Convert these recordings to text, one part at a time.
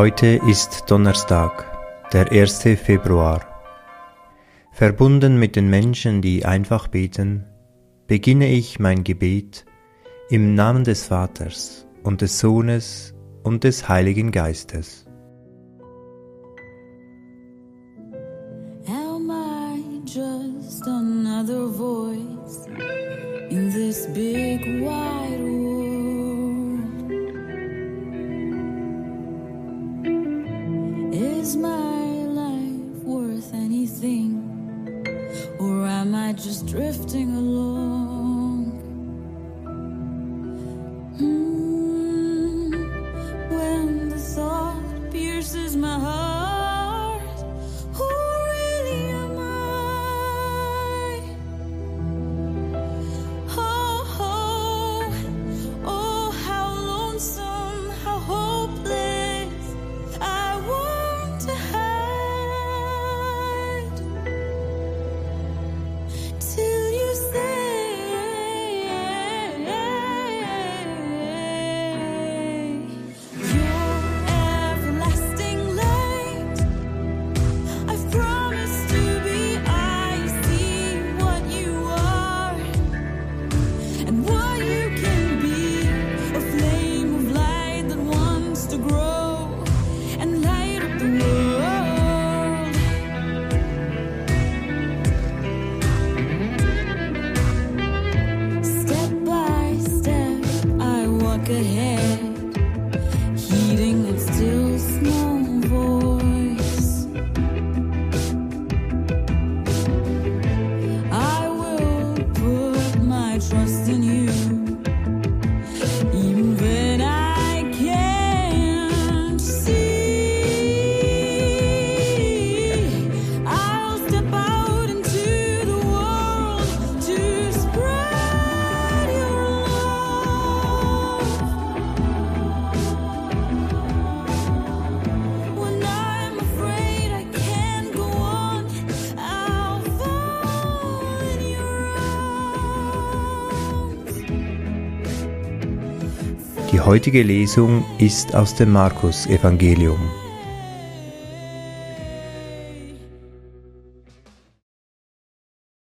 Heute ist Donnerstag, der 1. Februar. Verbunden mit den Menschen, die einfach beten, beginne ich mein Gebet im Namen des Vaters und des Sohnes und des Heiligen Geistes. Die heutige Lesung ist aus dem Markus-Evangelium.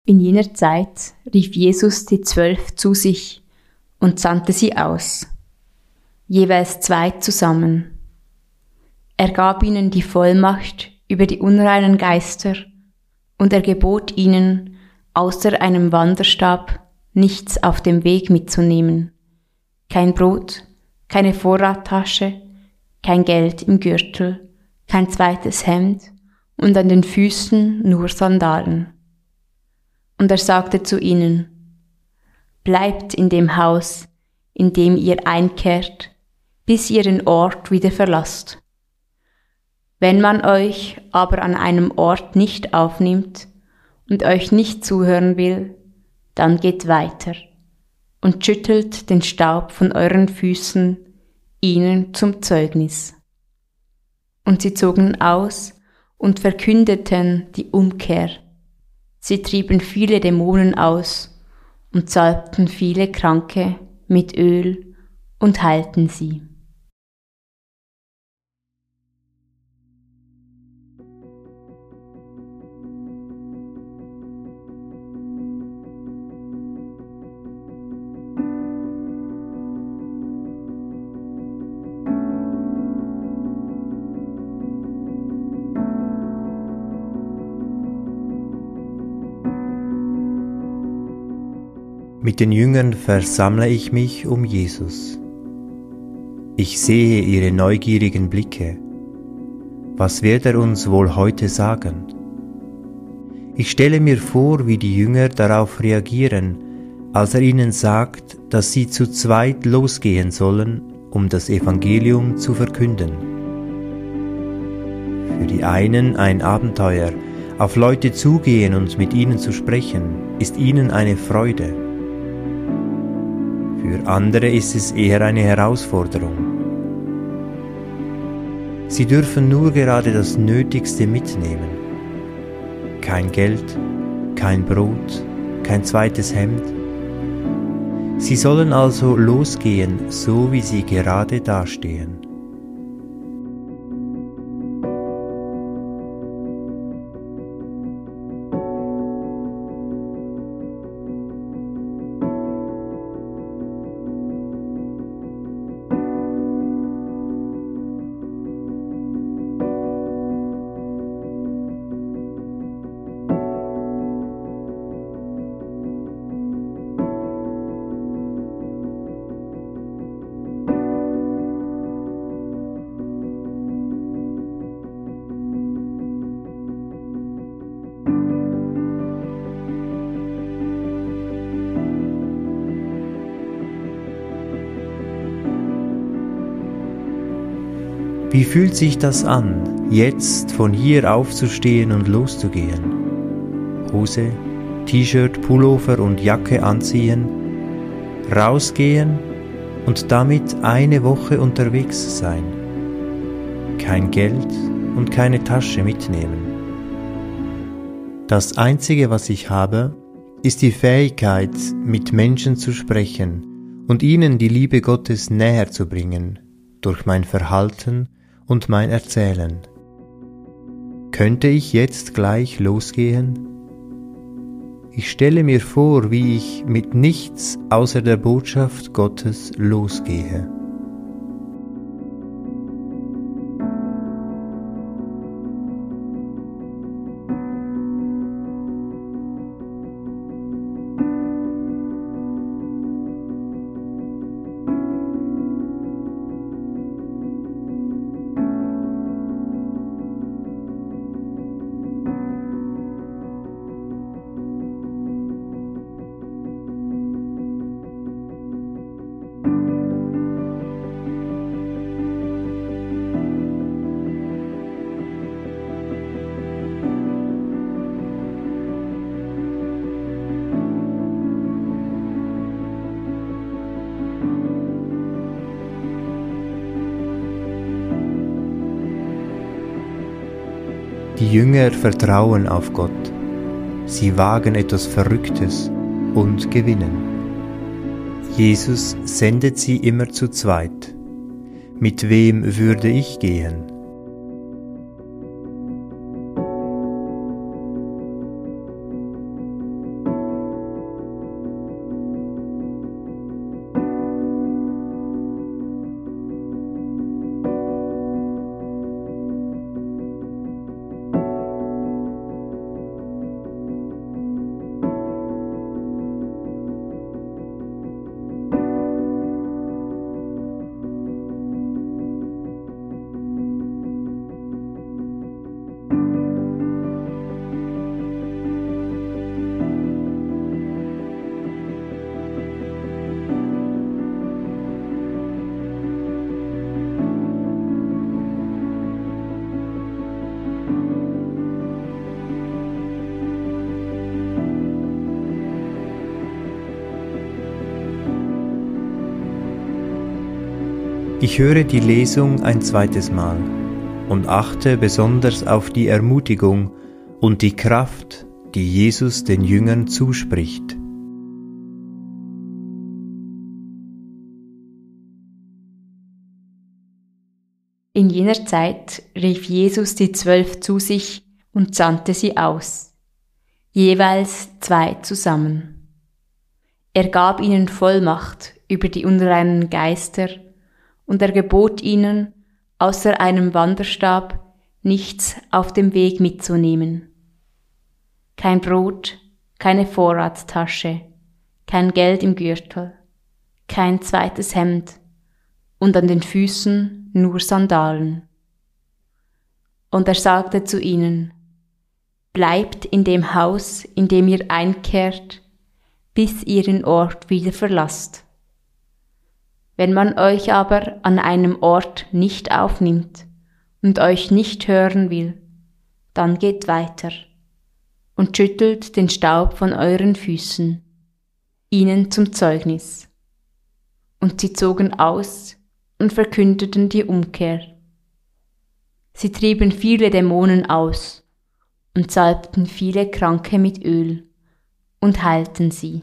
In jener Zeit rief Jesus die Zwölf zu sich und sandte sie aus, jeweils zwei zusammen. Er gab ihnen die Vollmacht über die unreinen Geister und er gebot ihnen, außer einem Wanderstab nichts auf dem Weg mitzunehmen, kein Brot, keine Vorrattasche, kein Geld im Gürtel, kein zweites Hemd und an den Füßen nur Sandalen. Und er sagte zu ihnen, Bleibt in dem Haus, in dem ihr einkehrt, bis ihr den Ort wieder verlasst. Wenn man euch aber an einem Ort nicht aufnimmt und euch nicht zuhören will, dann geht weiter und schüttelt den Staub von euren Füßen ihnen zum Zeugnis. Und sie zogen aus und verkündeten die Umkehr. Sie trieben viele Dämonen aus und salbten viele Kranke mit Öl und heilten sie. Mit den Jüngern versammle ich mich um Jesus. Ich sehe ihre neugierigen Blicke. Was wird er uns wohl heute sagen? Ich stelle mir vor, wie die Jünger darauf reagieren, als er ihnen sagt, dass sie zu zweit losgehen sollen, um das Evangelium zu verkünden. Für die einen ein Abenteuer, auf Leute zugehen und mit ihnen zu sprechen, ist ihnen eine Freude. Für andere ist es eher eine Herausforderung. Sie dürfen nur gerade das Nötigste mitnehmen. Kein Geld, kein Brot, kein zweites Hemd. Sie sollen also losgehen, so wie sie gerade dastehen. Wie fühlt sich das an, jetzt von hier aufzustehen und loszugehen? Hose, T-Shirt, Pullover und Jacke anziehen, rausgehen und damit eine Woche unterwegs sein. Kein Geld und keine Tasche mitnehmen. Das Einzige, was ich habe, ist die Fähigkeit, mit Menschen zu sprechen und ihnen die Liebe Gottes näher zu bringen, durch mein Verhalten und mein Erzählen. Könnte ich jetzt gleich losgehen? Ich stelle mir vor, wie ich mit nichts außer der Botschaft Gottes losgehe. Die Jünger vertrauen auf Gott. Sie wagen etwas Verrücktes und gewinnen. Jesus sendet sie immer zu zweit. Mit wem würde ich gehen? Ich höre die Lesung ein zweites Mal und achte besonders auf die Ermutigung und die Kraft, die Jesus den Jüngern zuspricht. In jener Zeit rief Jesus die Zwölf zu sich und sandte sie aus, jeweils zwei zusammen. Er gab ihnen Vollmacht über die unreinen Geister und er gebot ihnen, außer einem Wanderstab nichts auf dem Weg mitzunehmen. Kein Brot, keine Vorratstasche, kein Geld im Gürtel, kein zweites Hemd und an den Füßen nur Sandalen. Und er sagte zu ihnen, Bleibt in dem Haus, in dem ihr einkehrt, bis ihr den Ort wieder verlasst. Wenn man euch aber an einem Ort nicht aufnimmt und euch nicht hören will, dann geht weiter und schüttelt den Staub von euren Füßen, ihnen zum Zeugnis. Und sie zogen aus und verkündeten die Umkehr. Sie trieben viele Dämonen aus und salbten viele Kranke mit Öl und heilten sie.